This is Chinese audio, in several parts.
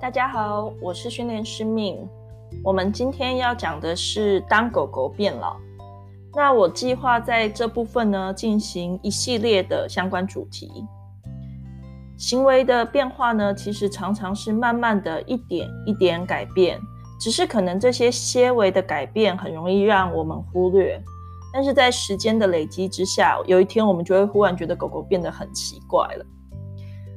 大家好，我是训练师命。我们今天要讲的是当狗狗变老。那我计划在这部分呢，进行一系列的相关主题。行为的变化呢，其实常常是慢慢的一点一点改变，只是可能这些些微的改变很容易让我们忽略。但是在时间的累积之下，有一天我们就会忽然觉得狗狗变得很奇怪了。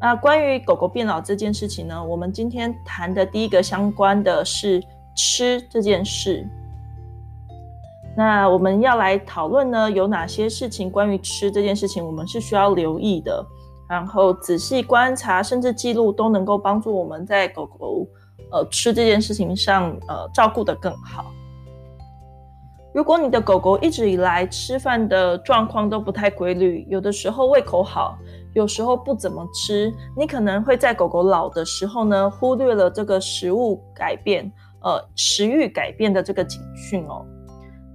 那关于狗狗变老这件事情呢，我们今天谈的第一个相关的是吃这件事。那我们要来讨论呢，有哪些事情关于吃这件事情，我们是需要留意的，然后仔细观察甚至记录，都能够帮助我们在狗狗呃吃这件事情上呃照顾得更好。如果你的狗狗一直以来吃饭的状况都不太规律，有的时候胃口好，有时候不怎么吃，你可能会在狗狗老的时候呢，忽略了这个食物改变，呃，食欲改变的这个警讯哦。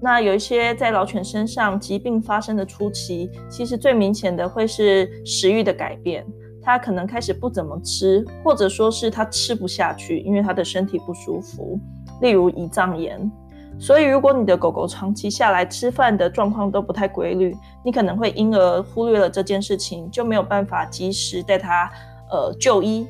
那有一些在老犬身上疾病发生的初期，其实最明显的会是食欲的改变，它可能开始不怎么吃，或者说是它吃不下去，因为它的身体不舒服，例如胰脏炎。所以，如果你的狗狗长期下来吃饭的状况都不太规律，你可能会因而忽略了这件事情，就没有办法及时带它呃就医。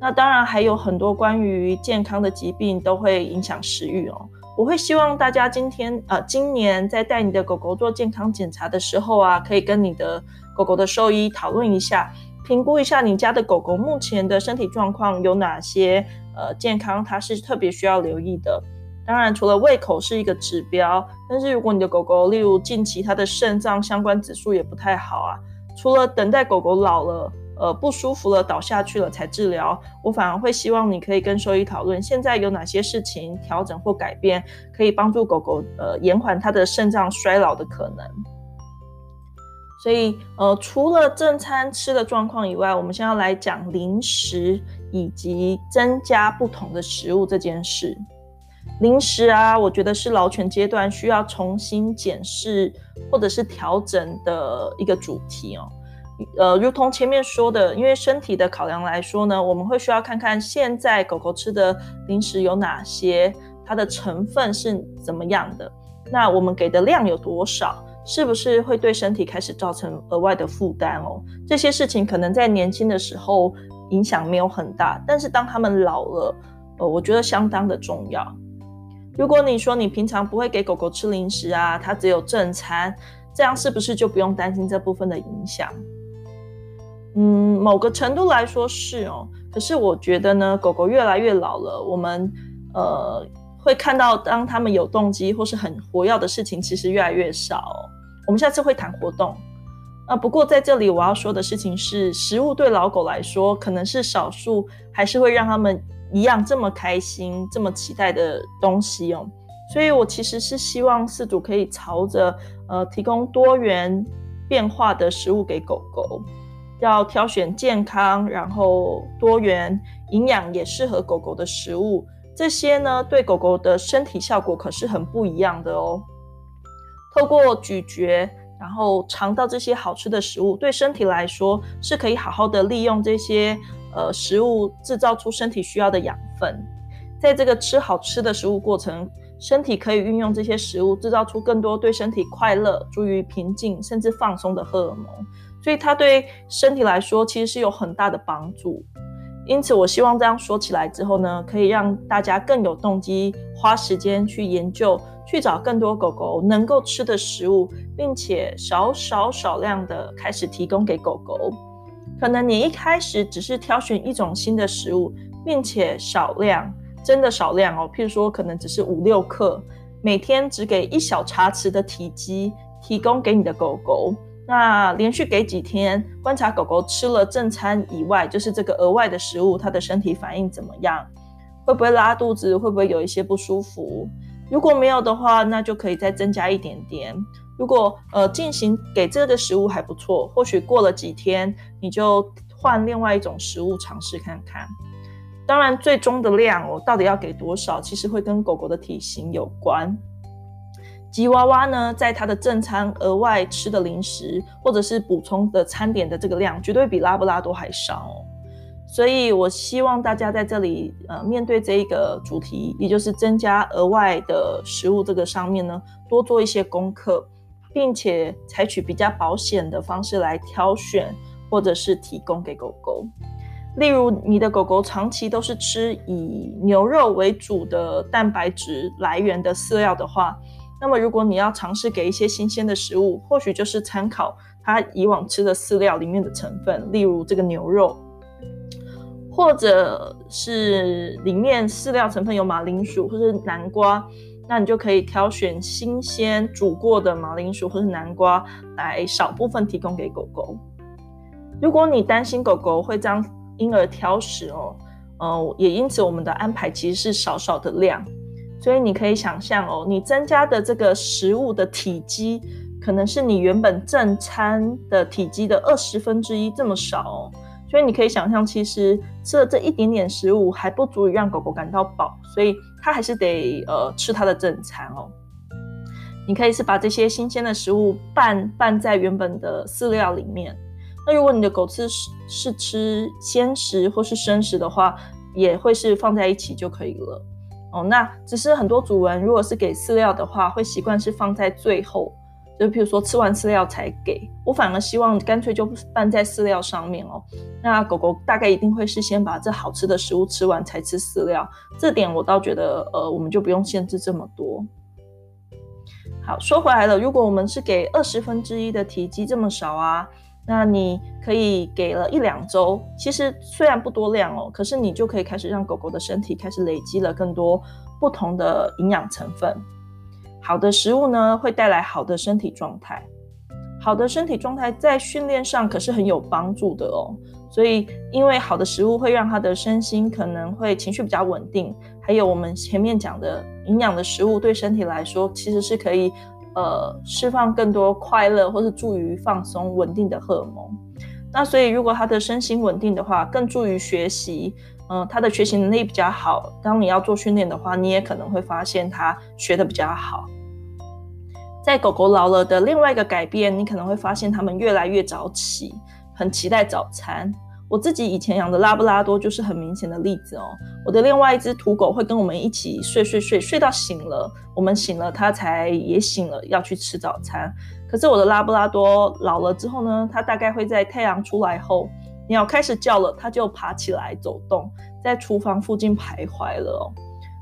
那当然还有很多关于健康的疾病都会影响食欲哦。我会希望大家今天呃今年在带你的狗狗做健康检查的时候啊，可以跟你的狗狗的兽医讨论一下，评估一下你家的狗狗目前的身体状况有哪些呃健康，它是特别需要留意的。当然，除了胃口是一个指标，但是如果你的狗狗，例如近期它的肾脏相关指数也不太好啊，除了等待狗狗老了，呃不舒服了倒下去了才治疗，我反而会希望你可以跟兽医讨论，现在有哪些事情调整或改变，可以帮助狗狗呃延缓它的肾脏衰老的可能。所以呃除了正餐吃的状况以外，我们现在要来讲零食以及增加不同的食物这件事。零食啊，我觉得是老犬阶段需要重新检视或者是调整的一个主题哦。呃，如同前面说的，因为身体的考量来说呢，我们会需要看看现在狗狗吃的零食有哪些，它的成分是怎么样的，那我们给的量有多少，是不是会对身体开始造成额外的负担哦？这些事情可能在年轻的时候影响没有很大，但是当他们老了，呃，我觉得相当的重要。如果你说你平常不会给狗狗吃零食啊，它只有正餐，这样是不是就不用担心这部分的影响？嗯，某个程度来说是哦。可是我觉得呢，狗狗越来越老了，我们呃会看到当它们有动机或是很活跃的事情，其实越来越少。我们下次会谈活动啊。不过在这里我要说的事情是，食物对老狗来说可能是少数，还是会让他们。一样这么开心、这么期待的东西哦，所以我其实是希望饲主可以朝着呃提供多元变化的食物给狗狗，要挑选健康、然后多元、营养也适合狗狗的食物，这些呢对狗狗的身体效果可是很不一样的哦。透过咀嚼，然后尝到这些好吃的食物，对身体来说是可以好好的利用这些。呃，食物制造出身体需要的养分，在这个吃好吃的食物过程，身体可以运用这些食物制造出更多对身体快乐、助于平静甚至放松的荷尔蒙，所以它对身体来说其实是有很大的帮助。因此，我希望这样说起来之后呢，可以让大家更有动机花时间去研究，去找更多狗狗能够吃的食物，并且少少少量的开始提供给狗狗。可能你一开始只是挑选一种新的食物，并且少量，真的少量哦。譬如说，可能只是五六克，每天只给一小茶匙的体积，提供给你的狗狗。那连续给几天，观察狗狗吃了正餐以外，就是这个额外的食物，它的身体反应怎么样？会不会拉肚子？会不会有一些不舒服？如果没有的话，那就可以再增加一点点。如果呃进行给这个食物还不错，或许过了几天你就换另外一种食物尝试看看。当然，最终的量我到底要给多少，其实会跟狗狗的体型有关。吉娃娃呢，在它的正餐额外吃的零食或者是补充的餐点的这个量，绝对比拉布拉多还少。所以我希望大家在这里，呃，面对这一个主题，也就是增加额外的食物这个上面呢，多做一些功课，并且采取比较保险的方式来挑选或者是提供给狗狗。例如，你的狗狗长期都是吃以牛肉为主的蛋白质来源的饲料的话，那么如果你要尝试给一些新鲜的食物，或许就是参考它以往吃的饲料里面的成分，例如这个牛肉。或者是里面饲料成分有马铃薯或是南瓜，那你就可以挑选新鲜煮过的马铃薯或是南瓜来少部分提供给狗狗。如果你担心狗狗会将婴儿挑食哦，呃，也因此我们的安排其实是少少的量，所以你可以想象哦，你增加的这个食物的体积可能是你原本正餐的体积的二十分之一这么少哦。所以你可以想象，其实吃了这一点点食物还不足以让狗狗感到饱，所以它还是得呃吃它的正餐哦。你可以是把这些新鲜的食物拌拌在原本的饲料里面。那如果你的狗吃是吃鲜食或是生食的话，也会是放在一起就可以了哦。那只是很多主人如果是给饲料的话，会习惯是放在最后。就比如说吃完饲料才给，我反而希望干脆就拌在饲料上面哦。那狗狗大概一定会是先把这好吃的食物吃完才吃饲料，这点我倒觉得呃，我们就不用限制这么多。好，说回来了，如果我们是给二十分之一的体积这么少啊，那你可以给了一两周，其实虽然不多量哦，可是你就可以开始让狗狗的身体开始累积了更多不同的营养成分。好的食物呢，会带来好的身体状态。好的身体状态在训练上可是很有帮助的哦。所以，因为好的食物会让他的身心可能会情绪比较稳定，还有我们前面讲的营养的食物对身体来说，其实是可以呃释放更多快乐或是助于放松稳定的荷尔蒙。那所以，如果他的身心稳定的话，更助于学习。嗯，他的学习能力比较好。当你要做训练的话，你也可能会发现他学得比较好。在狗狗老了的另外一个改变，你可能会发现它们越来越早起，很期待早餐。我自己以前养的拉布拉多就是很明显的例子哦。我的另外一只土狗会跟我们一起睡睡睡，睡到醒了，我们醒了，它才也醒了，要去吃早餐。可是我的拉布拉多老了之后呢，它大概会在太阳出来后。鸟开始叫了，它就爬起来走动，在厨房附近徘徊了哦。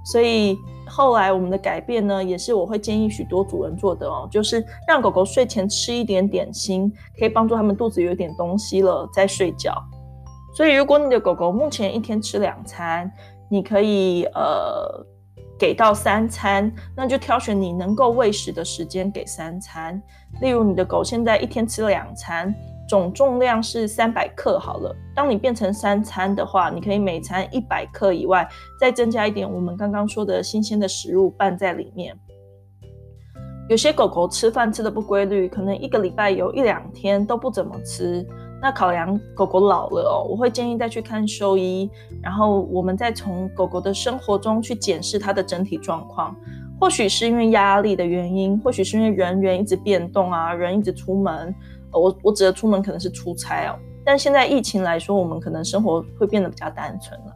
所以后来我们的改变呢，也是我会建议许多主人做的哦，就是让狗狗睡前吃一点点心，可以帮助他们肚子有点东西了再睡觉。所以如果你的狗狗目前一天吃两餐，你可以呃给到三餐，那就挑选你能够喂食的时间给三餐。例如你的狗现在一天吃两餐。总重量是三百克好了。当你变成三餐的话，你可以每餐一百克以外，再增加一点我们刚刚说的新鲜的食物拌在里面。有些狗狗吃饭吃的不规律，可能一个礼拜有一两天都不怎么吃。那考量狗狗老了哦，我会建议再去看兽医，然后我们再从狗狗的生活中去检视它的整体状况。或许是因为压力的原因，或许是因为人员一直变动啊，人一直出门。我我指的出门可能是出差哦，但现在疫情来说，我们可能生活会变得比较单纯了，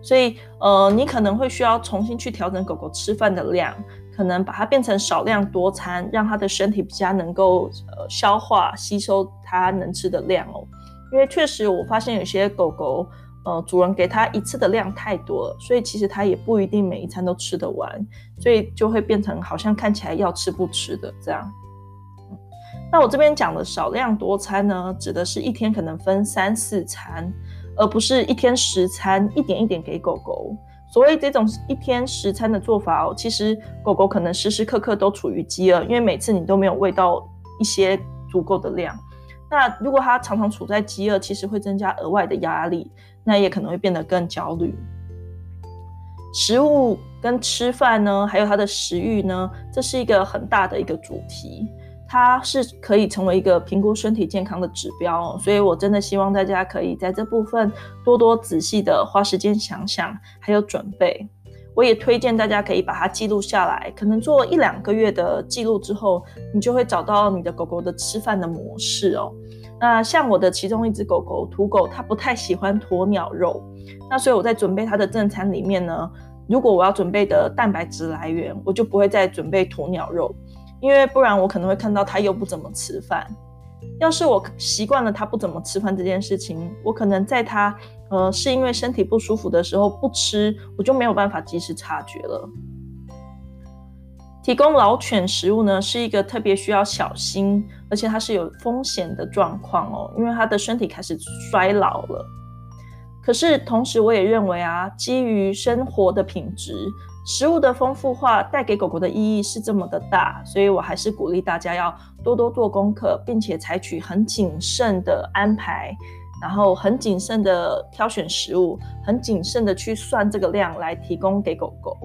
所以呃，你可能会需要重新去调整狗狗吃饭的量，可能把它变成少量多餐，让它的身体比较能够呃消化吸收它能吃的量哦。因为确实我发现有些狗狗呃主人给它一次的量太多了，所以其实它也不一定每一餐都吃得完，所以就会变成好像看起来要吃不吃的这样。那我这边讲的少量多餐呢，指的是一天可能分三四餐，而不是一天十餐，一点一点给狗狗。所谓这种一天十餐的做法哦，其实狗狗可能时时刻刻都处于饥饿，因为每次你都没有喂到一些足够的量。那如果它常常处在饥饿，其实会增加额外的压力，那也可能会变得更焦虑。食物跟吃饭呢，还有它的食欲呢，这是一个很大的一个主题。它是可以成为一个评估身体健康的指标哦，所以我真的希望大家可以在这部分多多仔细的花时间想想，还有准备。我也推荐大家可以把它记录下来，可能做一两个月的记录之后，你就会找到你的狗狗的吃饭的模式哦。那像我的其中一只狗狗土狗，它不太喜欢鸵鸟肉，那所以我在准备它的正餐里面呢，如果我要准备的蛋白质来源，我就不会再准备鸵鸟肉，因为不然我可能会看到他又不怎么吃饭。要是我习惯了他不怎么吃饭这件事情，我可能在他呃是因为身体不舒服的时候不吃，我就没有办法及时察觉了。提供老犬食物呢，是一个特别需要小心，而且它是有风险的状况哦，因为它的身体开始衰老了。可是同时，我也认为啊，基于生活的品质，食物的丰富化带给狗狗的意义是这么的大，所以我还是鼓励大家要多多做功课，并且采取很谨慎的安排，然后很谨慎的挑选食物，很谨慎的去算这个量来提供给狗狗。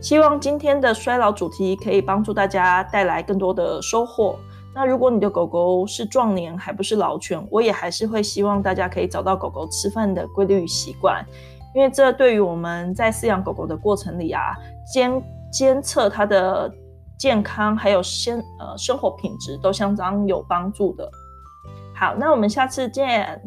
希望今天的衰老主题可以帮助大家带来更多的收获。那如果你的狗狗是壮年还不是老犬，我也还是会希望大家可以找到狗狗吃饭的规律与习惯，因为这对于我们在饲养狗狗的过程里啊，监监测它的健康还有生呃生活品质都相当有帮助的。好，那我们下次见。